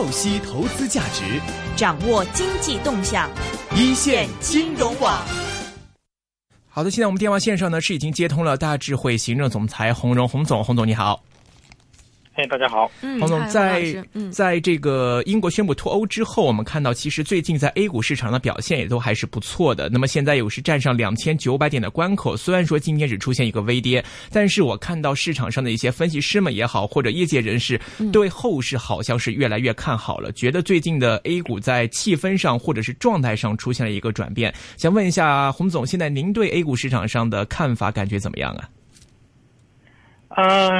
透析投资价值，掌握经济动向，一线金融网。好的，现在我们电话线上呢是已经接通了大智慧行政总裁洪荣洪总，洪总你好。哎，大家好，嗯，洪总，在在这个英国宣布脱欧之后，我们看到其实最近在 A 股市场的表现也都还是不错的。那么现在有是站上两千九百点的关口，虽然说今天只出现一个微跌，但是我看到市场上的一些分析师们也好，或者业界人士嗯对后市好像是越来越看好了，觉得最近的 A 股在气氛上或者是状态上出现了一个转变。想问一下洪总，现在您对 A 股市场上的看法感觉怎么样啊？呃，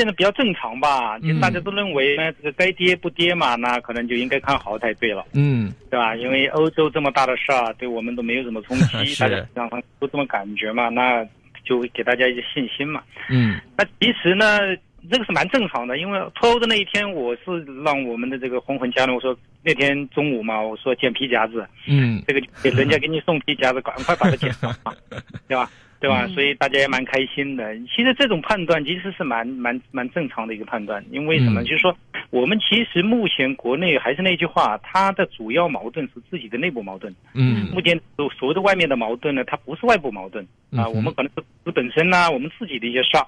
现在比较正常吧，就嗯大家都认为呢，这个该跌不跌嘛，那可能就应该看好才对了，嗯，对吧？因为欧洲这么大的事儿，对我们都没有什么冲击，大家让他都这么感觉嘛，那就给大家一些信心嘛。嗯那其实呢，这个是蛮正常的，因为脱欧的那一天，我是让我们的这个红魂家人，我说那天中午嘛，我说捡皮夹子，嗯这个给人家给你送皮夹子，赶快把它捡上嘛，对吧？对吧？嗯所以大家也蛮开心的。其实这种判断其实是蛮蛮蛮正常的一个判断，因为什么？嗯就是说，我们其实目前国内还是那句话，它的主要矛盾是自己的内部矛盾。嗯目前所所谓的外面的矛盾呢，它不是外部矛盾啊，我们可能是是本身呐、我们自己的一些事儿。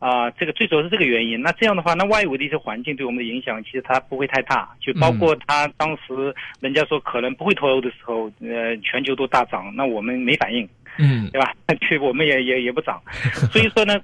啊，这个最主要是这个原因。那这样的话，那外围的一些环境对我们的影响，其实它不会太大。就包括他当时人家说可能不会脱欧的时候，呃，全球都大涨，那我们没反应，嗯对吧？去我们也也也不涨，所以说呢，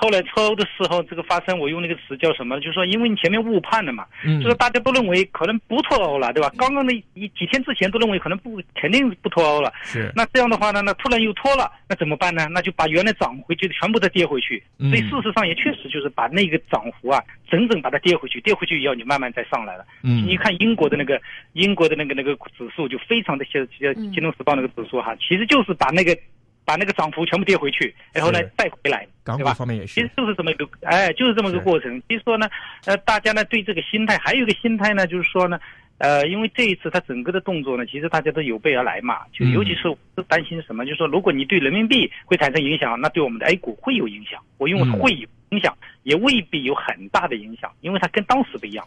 后来脱欧的时候，这个发生，我用那个词叫什么？就是说，因为你前面误判了嘛，嗯就是大家都认为可能不脱欧了，对吧？刚刚的一几天之前都认为可能不肯定不脱欧了，是那这样的话呢，那突然又脱了，那怎么办呢？那就把原来涨回去的全部再跌回去。嗯所以事实上也确实就是把那个涨幅啊，整整把它跌回去，跌回去以后你慢慢再上来了。嗯你看英国的那个英国的那个那个指数就非常的像像嗯金融时报那个指数哈，其实就是把那个把那个涨幅全部跌回去，然后呢是再回来，港对吧？股方面也其实，就是这么一个，哎，就是这么个过程。其实说呢，呃，大家呢对这个心态还有一个心态呢，就是说呢，呃，因为这一次它整个的动作呢，其实大家都有备而来嘛，就嗯尤其是担心什么，就是说如果你对人民币会产生影响，那对我们的 A 股会有影响。我用嗯会有影响，也未必有很大的影响，因为它跟当时不一样。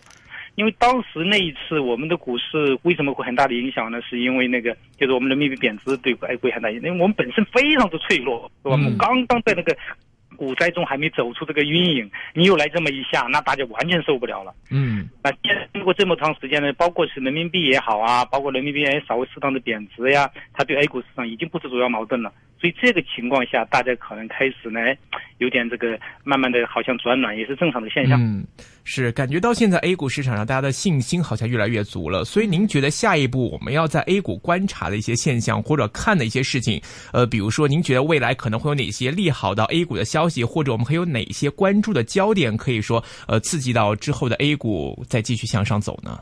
因为当时那一次我们的股市为什么会很大的影响呢？是因为那个就是我们人民币贬值对外汇很大影响，因为我们本身非常的脆弱，对吧？我嗯们刚刚在那个股灾中还没走出这个阴影，你又来这么一下，那大家完全受不了了。嗯那现在经过这么长时间呢，包括是人民币也好啊，包括人民币也稍微适当的贬值呀，它对 A 股市场已经不是主要矛盾了。所以这个情况下，大家可能开始呢，有点这个慢慢的好像转暖，也是正常的现象。嗯，是感觉到现在 A 股市场上大家的信心好像越来越足了，所以您觉得下一步我们要在 A 股观察的一些现象或者看的一些事情，呃，比如说您觉得未来可能会有哪些利好到 A 股的消息，或者我们还有哪些关注的焦点，可以说呃刺激到之后的 A 股再继续向上走呢？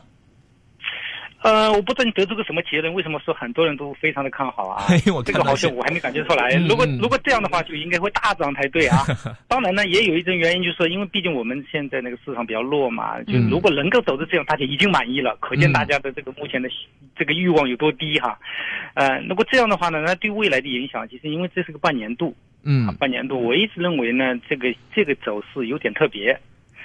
呃，我不知道你得出个什么结论，为什么说很多人都非常的看好啊？这个好像我还没感觉出来。如果如果这样的话，就应该会大涨才对啊。当然呢，也有一种原因，就是说，因为毕竟我们现在那个市场比较弱嘛，就嗯如果能够走到这样，大家已经满意了，可见嗯大家的这个目前的这个欲望有多低哈。呃，如果这样的话呢，那对未来的影响，其实因为这是个半年度，嗯半年度，我一直认为呢，这个这个走势有点特别。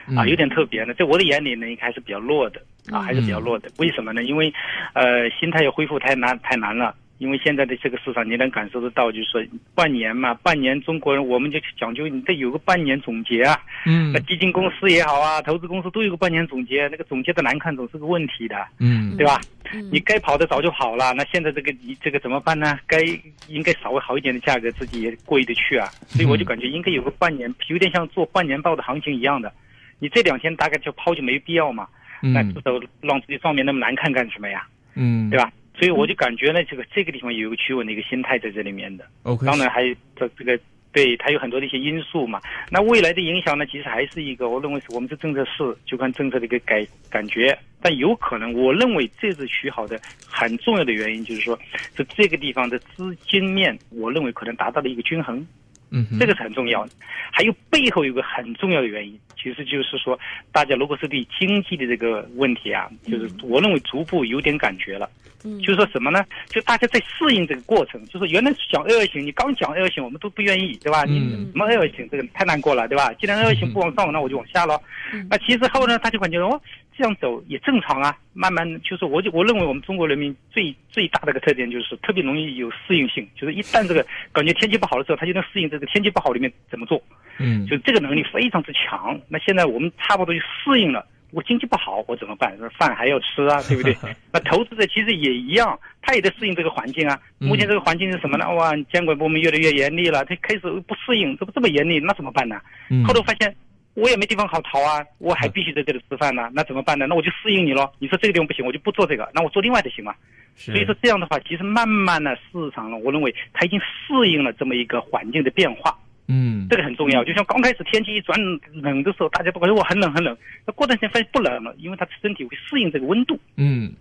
嗯啊，有点特别呢，在我的眼里呢，应该还是比较弱的啊，还是比较弱的。为什么呢？因为，呃，心态要恢复太难太难了。因为现在的这个市场，你能感受得到，就是说半年嘛，半年中国人我们就讲究你得有个半年总结啊。嗯那基金公司也好啊，投资公司都有个半年总结，那个总结的难看总是个问题的，嗯对吧？嗯你该跑的早就跑了，那现在这个你这个怎么办呢？该应该稍微好一点的价格，自己也过意得去啊。所以我就感觉应该有个半年，有点像做半年报的行情一样的。你这两天大概就抛就没必要嘛，那嗯至少让自己账面那么难看干什么呀？嗯，对吧？所以我就感觉呢，这个这个地方有一个趋稳的一个心态在这里面的。？OK，当然还有这这个对它有很多的一些因素嘛。那未来的影响呢，其实还是一个我认为是我们这政策是，就看政策的一个改感觉。但有可能，我认为这次取好的很重要的原因就是说，是这个地方的资金面，我认为可能达到了一个均衡。嗯哼，这个是很重要的。还有背后有个很重要的原因，其实就是说，大家如果是对经济的这个问题啊，就是我认为逐步有点感觉了。嗯就是说什么呢？就大家在适应这个过程，就是原来讲二二型，你刚讲二二型，我们都不愿意，对吧？你嗯什么二二型，这个太难过了，对吧？既然二二型不往上，那我就往下了。嗯那其实后呢，他就感觉哦，这样走也正常啊。慢慢就是，我就我认为我们中国人民最最大的一个特点就是特别容易有适应性，就是一旦这个感觉天气不好的时候，他就能适应这个天气不好里面怎么做。嗯就这个能力非常之强。那现在我们差不多就适应了。我经济不好，我怎么办？饭还要吃啊，对不对？那投资者其实也一样，他也得适应这个环境啊。嗯目前这个环境是什么呢？哇，监管部门越来越严厉了，他开始不适应，这不这么严厉，那怎么办呢？嗯后头发现我也没地方好逃啊，我还必须在这里吃饭呢，那怎么办呢？那我就适应你咯。你说这个地方不行，我就不做这个，那我做另外的行吗？所以说这样的话，其实慢慢的市场呢，我认为它已经适应了这么一个环境的变化。嗯这个很重要，就像刚开始天气一转冷的时候，大家都感觉我很冷很冷，那过段时间发现不冷了，因为它身体会适应这个温度，嗯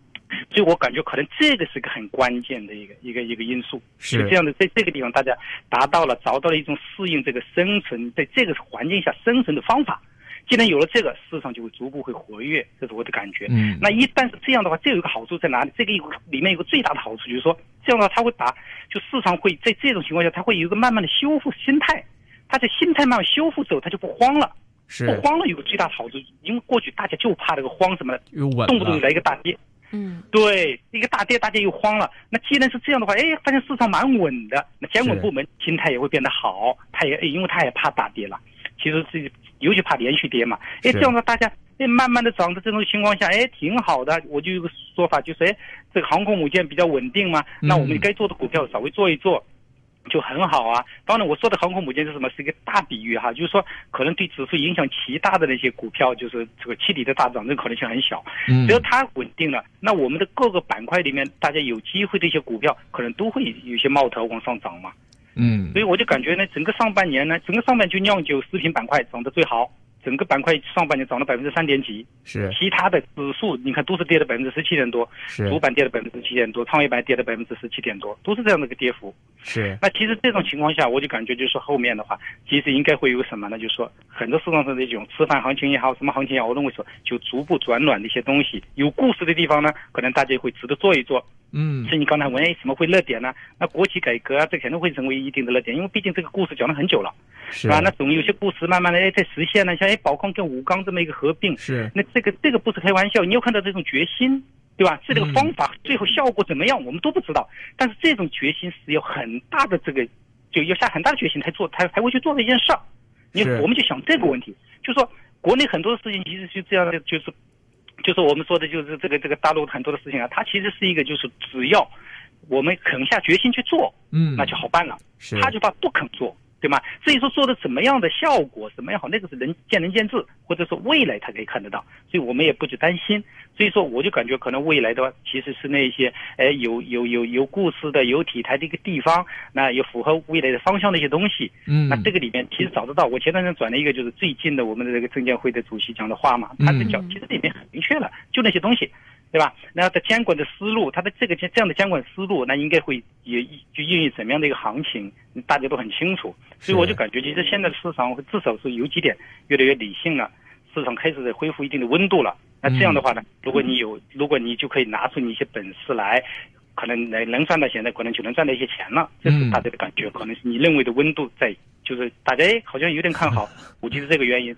所以我感觉可能这个是个很关键的一个一个一个因素。是这样的，在这个地方大家达到了找到了一种适应这个生存，在这个环境下生存的方法。既然有了这个，市场就会逐步会活跃，这是我的感觉。嗯那一旦是这样的话，这有一个好处在哪里？这个有里面有个最大的好处，就是说这样的话，它会把，就市场会在这种情况下，它会有一个慢慢的修复心态。它在心态慢慢修复之后，它就不慌了。是不慌了有个最大的好处，因为过去大家就怕这个慌什么的，动不动就来一个大跌。嗯对，一个大跌，大家又慌了。那既然是这样的话，哎，发现市场蛮稳的，那监管部门心态也会变得好，他也因为他也怕大跌了，其实是尤其怕连续跌嘛。哎，这样的大家哎慢慢的涨的这种情况下，哎，挺好的。我就有个说法，就是哎，这个航空母舰比较稳定嘛，那我们嗯该做的股票稍微做一做。就很好啊！当然，我说的航空母舰是什么？是一个大比喻哈，就是说可能对指数影响极大的那些股票，就是这个气体的大涨，这个可能性很小。嗯只要它稳定了，那我们的各个板块里面，大家有机会的一些股票，可能都会有些冒头往上涨嘛。嗯所以我就感觉呢，整个上半年呢，整个上半年就酿酒食品板块涨得最好，整个板块上半年涨了百分之三点几，是其他的指数你看都是跌了百分之十七点多，是主板跌了百分之七点多，创业板跌了百分之十七点多，都是这样的一个跌幅。是那其实这种情况下，我就感觉就是说后面的话，其实应该会有什么呢？就是说很多市场上的这种吃饭行情也好，什么行情也好，我认为说就逐步转暖的一些东西，有故事的地方呢，可能大家会值得做一做。嗯是你刚才问，哎，怎么会热点呢？那国企改革啊，这肯定会成为一定的热点，因为毕竟这个故事讲了很久了，是吧？那总有些故事慢慢的哎在实现呢，像哎宝钢跟武钢这么一个合并，是那这个这个不是开玩笑，你要看到这种决心，对吧？是这个嗯方法最后效果怎么样，我们都不知道。但是这种决心是有很大的这个，就要下很大的决心才做，才才会去做这件事儿。你我们就想这个问题，就说国内很多的事情其实是这样的，就是就是我们说的就是这个这个大陆很多的事情啊，它其实是一个就是只要我们肯下决心去做，嗯那就好办了。是他就怕不肯做，对吗？至于说做的什么样的效果，怎么样好，那个是人见仁见智，或者说未来他可以看得到，所以我们也不去担心。所以说，我就感觉可能未来的话，其实是那些哎有有有有故事的、有题材的一个地方，那也符合未来的方向的一些东西。嗯那这个里面其实找得到。我前段时间转了一个就是最近的我们的这个证监会的主席讲的话嘛，他是讲嗯其实里面很明确了，就那些东西。对吧？那它监管的思路，它的这个这样的监管思路，那应该会也就应用怎么样的一个行情，大家都很清楚。所以我就感觉，其实现在的市场至少是有几点越来越理性了，市场开始在恢复一定的温度了。那这样的话呢，如果你有，如果你就可以拿出你一些本事来，可能能能赚到钱的，可能就能赚到一些钱了。这是大家的感觉，可能是你认为的温度在，就是大家哎好像有点看好，估计是这个原因。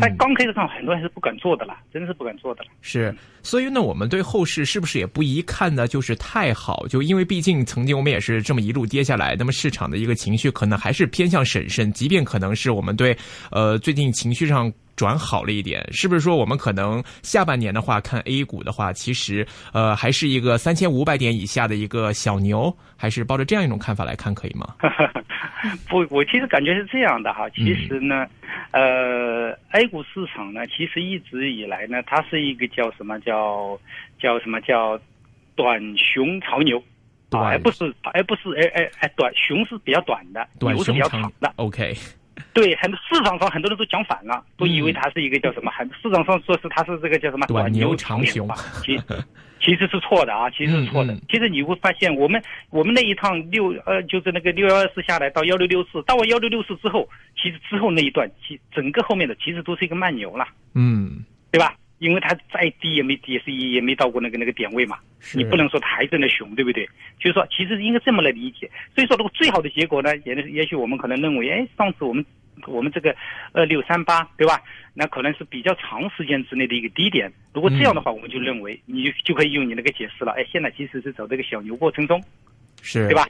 但刚开始上很多人是不敢做的啦，真是不敢做的了。是，所以呢，我们对后市是不是也不宜看呢？就是太好，就因为毕竟曾经我们也是这么一路跌下来，那么市场的一个情绪可能还是偏向审慎，即便可能是我们对呃最近情绪上转好了一点，是不是说我们可能下半年的话看 A 股的话，其实呃还是一个三千五百点以下的一个小牛，还是抱着这样一种看法来看可以吗？不，我其实感觉是这样的哈。其实呢，呃，A 股市场呢，其实一直以来呢，它是一个叫什么叫叫什么叫短熊长牛，啊，而不是而不是哎哎哎短熊是比较短的，短牛是比较长的。，OK，对，很多市场上很多人都讲反了，都以为它是一个叫什么，很市场上说是它是这个叫什么短牛长熊，其其实是错的啊，其实是错的。其实你会发现，我们我们那一趟六呃，就是那个六幺二四下来到幺六六四，到了幺六六四之后，其实之后那一段，其整个后面的其实都是一个慢牛了，嗯，对吧？因为它再低也没跌，是也没到过那个那个点位嘛，你不能说它还在那熊，对不对？就是说，其实应该这么来理解。所以说，如果最好的结果呢，也也许我们可能认为，哎，上次我们我们这个二六三八，对吧？那可能是比较长时间之内的一个低点。如果这样的话，我们就认为你就可以用你那个解释了。哎，现在其实是走这个小牛过程中，是对吧？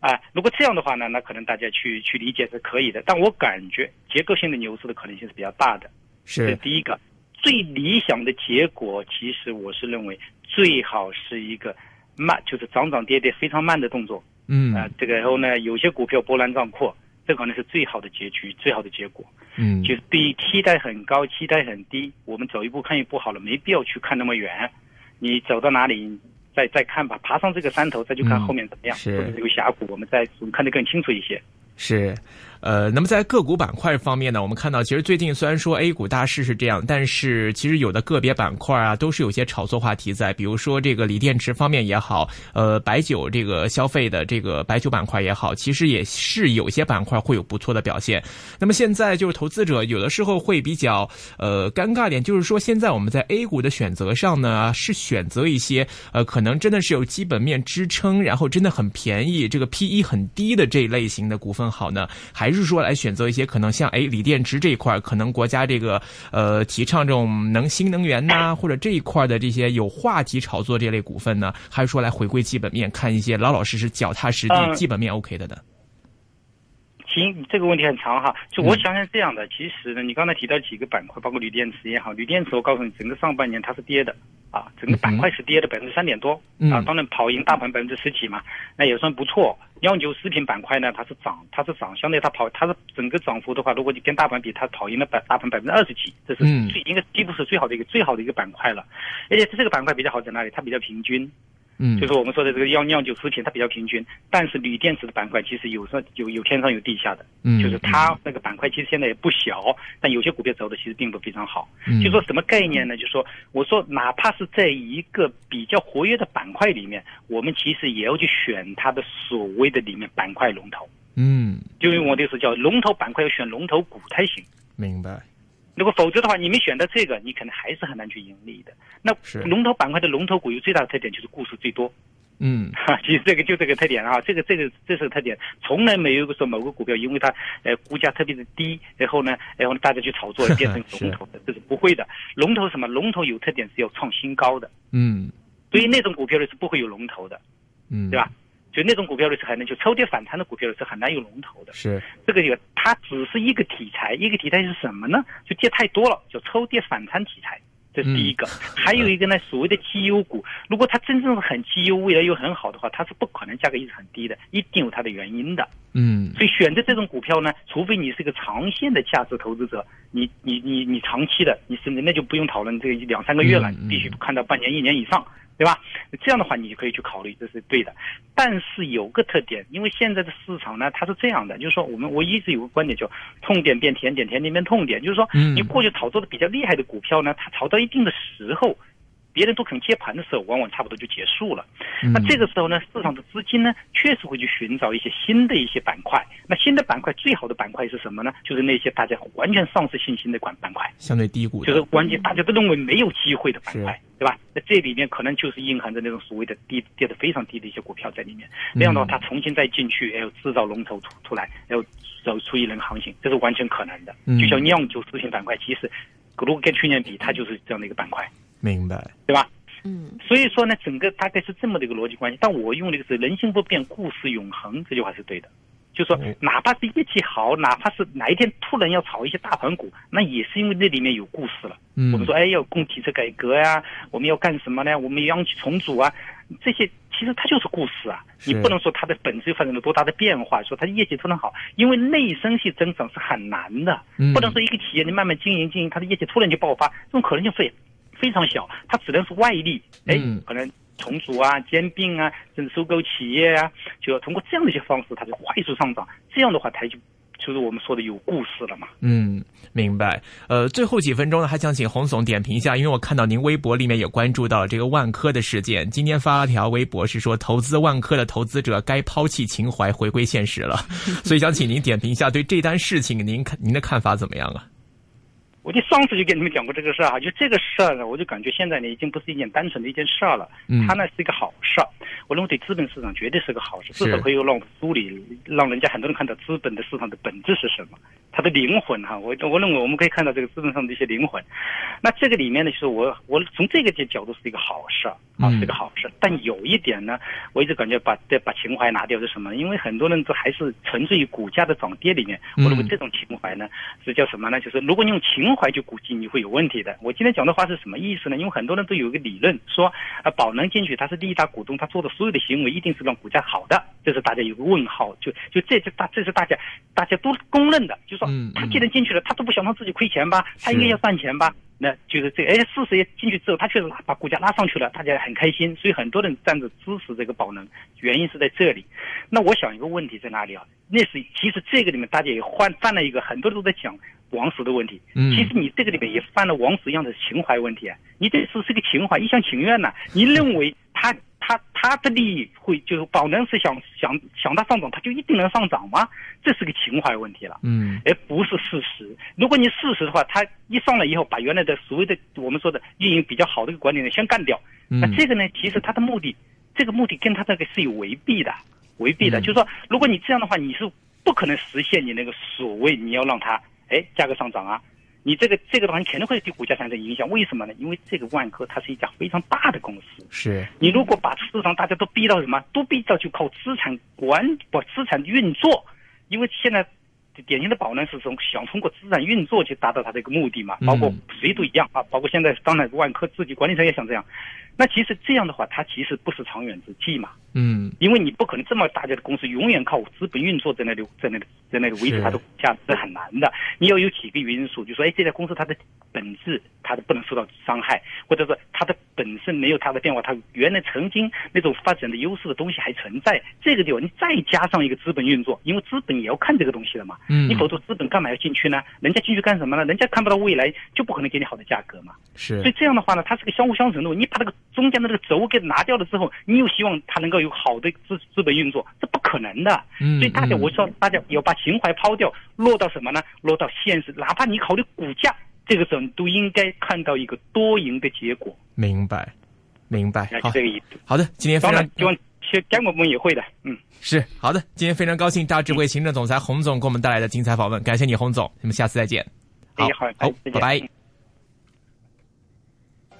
啊，如果这样的话呢，那可能大家去去理解是可以的。但我感觉结构性的牛市的可能性是比较大的。是第一个。最理想的结果，其实我是认为最好是一个慢，就是涨涨跌跌非常慢的动作。嗯啊，这个然后呢，有些股票波澜壮阔，这可能是最好的结局，最好的结果。嗯，就是对于期待很高，期待很低，我们走一步看一步好了，没必要去看那么远。你走到哪里再再看吧，爬上这个山头再去看后面怎么样，或者这个峡谷，我们再看得更清楚一些。是。呃，那么在个股板块方面呢，我们看到其实最近虽然说 A 股大势是这样，但是其实有的个别板块啊，都是有些炒作话题在，比如说这个锂电池方面也好，呃，白酒这个消费的这个白酒板块也好，其实也是有些板块会有不错的表现。那么现在就是投资者有的时候会比较呃尴尬点，就是说现在我们在 A 股的选择上呢，是选择一些呃可能真的是有基本面支撑，然后真的很便宜，这个 P E 很低的这一类型的股份好呢，还还是说来选择一些可能像哎锂电池这一块，可能国家这个呃提倡这种能新能源呐，或者这一块的这些有话题炒作这类股份呢，还是说来回归基本面，看一些老老实实、脚踏实地、基本面 OK 的呢？行，这个问题很长哈。就我想想这样的，其实呢，你刚才提到几个板块，包括锂电池也好，锂电池我告诉你，整个上半年它是跌的。啊，整个板块是跌的百分之三点多，啊，当然跑赢大盘百分之十几嘛，那也算不错。药酒食品板块呢，它是涨，它是涨，相对它跑，它是整个涨幅的话，如果你跟大盘比，它跑赢了百大盘百分之二十几，这是最应该几乎是最好的一个最好的一个板块了。而且这个板块比较好在哪里？它比较平均。嗯，就是我们说的这个药酿酒食品，它比较平均，但是锂电池的板块其实有时候有有天上有地下的，嗯，就是它那个板块其实现在也不小，但有些股票走的其实并不非常好。嗯，就说什么概念呢？就说我说哪怕是在一个比较活跃的板块里面，我们其实也要去选它的所谓的里面板块龙头。嗯，就用我的意思叫龙头板块要选龙头股才行。明白。如果否则的话，你没选到这个，你可能还是很难去盈利的。那龙头板块的龙头股有最大的特点就是故事最多。嗯，哈，其实这个就这个特点啊，这个这个这是个特点，从来没有说某个股票因为它呃股价特别的低，然后呢，然后大家去炒作 变成龙头的，这是不会的。龙头什么？龙头有特点是要创新高的。嗯，所以那种股票呢是不会有龙头的。嗯，对吧？就那种股票呢是很难就抽跌反弹的股票呢是很难有龙头的。是这个有，它只是一个题材，一个题材是什么呢？就跌太多了，叫抽跌反弹题材，这是第一个。还有一个呢，所谓的绩优股，如果它真正是很绩优，未来又很好的话，它是不可能价格一直很低的，一定有它的原因的。嗯，所以选择这种股票呢，除非你是个长线的价值投资者，你你你你长期的，你甚至那就不用讨论这个两三个月了，必须看到半年一年以上。对吧？这样的话，你就可以去考虑，这是对的。但是有个特点，因为现在的市场呢，它是这样的，就是说，我们我一直有个观点，叫痛点变甜点，甜点变痛点，就是说，你过去炒作的比较厉害的股票呢，它炒到一定的时候。别人都肯接盘的时候，往往差不多就结束了。那这个时候呢，市场的资金呢，确实会去寻找一些新的一些板块。那新的板块最好的板块是什么呢？就是那些大家完全丧失信心的板板块，相对低谷，就是完全大家都认为没有机会的板块，对吧？那这里面可能就是蕴含着那种所谓的低跌得非常低的一些股票在里面。那样的话，它重新再进去，然后制造龙头出出来，然后走出一轮行情，这是完全可能的。就像酿酒食品板块，其实如果跟去年比，它就是这样的一个板块。明白，对吧？嗯，所以说呢，整个大概是这么的一个逻辑关系。但我用的是“人心不变，故事永恒”这句话是对的。就说哪怕是业绩好，哪怕是哪一天突然要炒一些大盘股，那也是因为那里面有故事了。嗯，我们说，哎，要供体制改革呀，我们要干什么呢？我们央企重组啊，这些其实它就是故事啊。你不能说它的本质发生了多大的变化，说它的业绩突然好，因为内生系增长是很难的。嗯，不能说一个企业你慢慢经营经营，它的业绩突然就爆发，这种可能性非非常小，它只能是外力，哎，可能重组啊、兼并啊，甚至收购企业啊，就要通过这样的一些方式，它就快速上涨。这样的话，它就就是我们说的有故事了嘛。嗯，明白。呃，最后几分钟呢，还想请洪总点评一下，因为我看到您微博里面也关注到这个万科的事件，今天发了条微博是说，投资万科的投资者该抛弃情怀，回归现实了。所以想请您点评一下，对这单事情您看您的看法怎么样啊？我就上次就跟你们讲过这个事儿哈，就这个事儿呢，我就感觉现在呢已经不是一件单纯的一件事儿了，嗯。它呢是一个好事儿，我认为对资本市场绝对是个好事，至少可以让梳理，让人家很多人看到资本的市场的本质是什么，它的灵魂哈，我我认为我们可以看到这个资本上的一些灵魂，那这个里面呢，就是我我从这个角度是一个好事儿啊，嗯。是个好事，但有一点呢，我一直感觉把这把情怀拿掉是什么？因为很多人都还是沉醉于股价的涨跌里面，我认为嗯这种情怀呢是叫什么呢？就是如果你用情怀就估计，你会有问题的。我今天讲的话是什么意思呢？因为很多人都有一个理论说，啊，宝能进去他是第一大股东，他做的所有的行为一定是让股价好的，这是大家有个问号，就就这是大这是大家大家都公认的，就说嗯他既然进去了，他都不想让自己亏钱吧，他应该要赚钱吧。那就是这个，哎，事实也进去之后，他确实拉把股价拉上去了，大家很开心，所以很多人站着支持这个宝能，原因是在这里。那我想一个问题在哪里啊？那是其实这个里面大家也犯犯了一个，很多人都在讲王石的问题。嗯其实你这个里面也犯了王石一样的情怀问题啊！你这是是个情怀，一厢情愿呐、你认为他他他的利益会就是宝能是想想想它上涨，它就一定能上涨吗？这是个情怀问题了。嗯而不是事实。如果你事实的话，它一上来以后，把原来的所谓的我们说的运营比较好的一个管理人先干掉，那嗯这个呢，其实它的目的，这个目的跟它这个是有违背的，违背的。嗯就是说，如果你这样的话，你是不可能实现你那个所谓你要让它哎价格上涨啊。你这个这个的话，你肯定会对股价产生影响。为什么呢？因为这个万科它是一家非常大的公司，是。你如果把市场大家都逼到什么，都逼到就靠资产管不资产运作，因为现在典型的宝能是从想通过资产运作去达到它的一个目的嘛，嗯。包括谁都一样啊，包括现在当然万科自己管理层也想这样。那其实这样的话，它其实不是长远之计嘛，嗯因为你不可能这么大家的公司永远靠资本运作在那里在那里在那里维持它的股价是很难的。你要有几个因素，就说哎这家公司它的本质它的不能受到伤害，或者说它的本身没有它的变化，它原来曾经那种发展的优势的东西还存在。这个地方你再加上一个资本运作，因为资本也要看这个东西的嘛。嗯你否则资本干嘛要进去呢？人家进去干什么呢？人家看不到未来，就不可能给你好的价格嘛。是所以这样的话呢，它是个相互相成的。你把这个中间的这个轴给拿掉了之后，你又希望它能够有好的资资本运作，这不可能的。嗯所以大家，嗯我说大家要把情怀抛掉，落到什么呢？落到现实，哪怕你考虑股价，这个时候你都应该看到一个多赢的结果，明白明白好这个意思。好的，今天非常当然，希望监管部门也会的，嗯。是好的，今天非常高兴大智慧行政总裁洪总给我们带来的精彩访问，感谢你洪总，我们下次再见。哎好好，拜拜。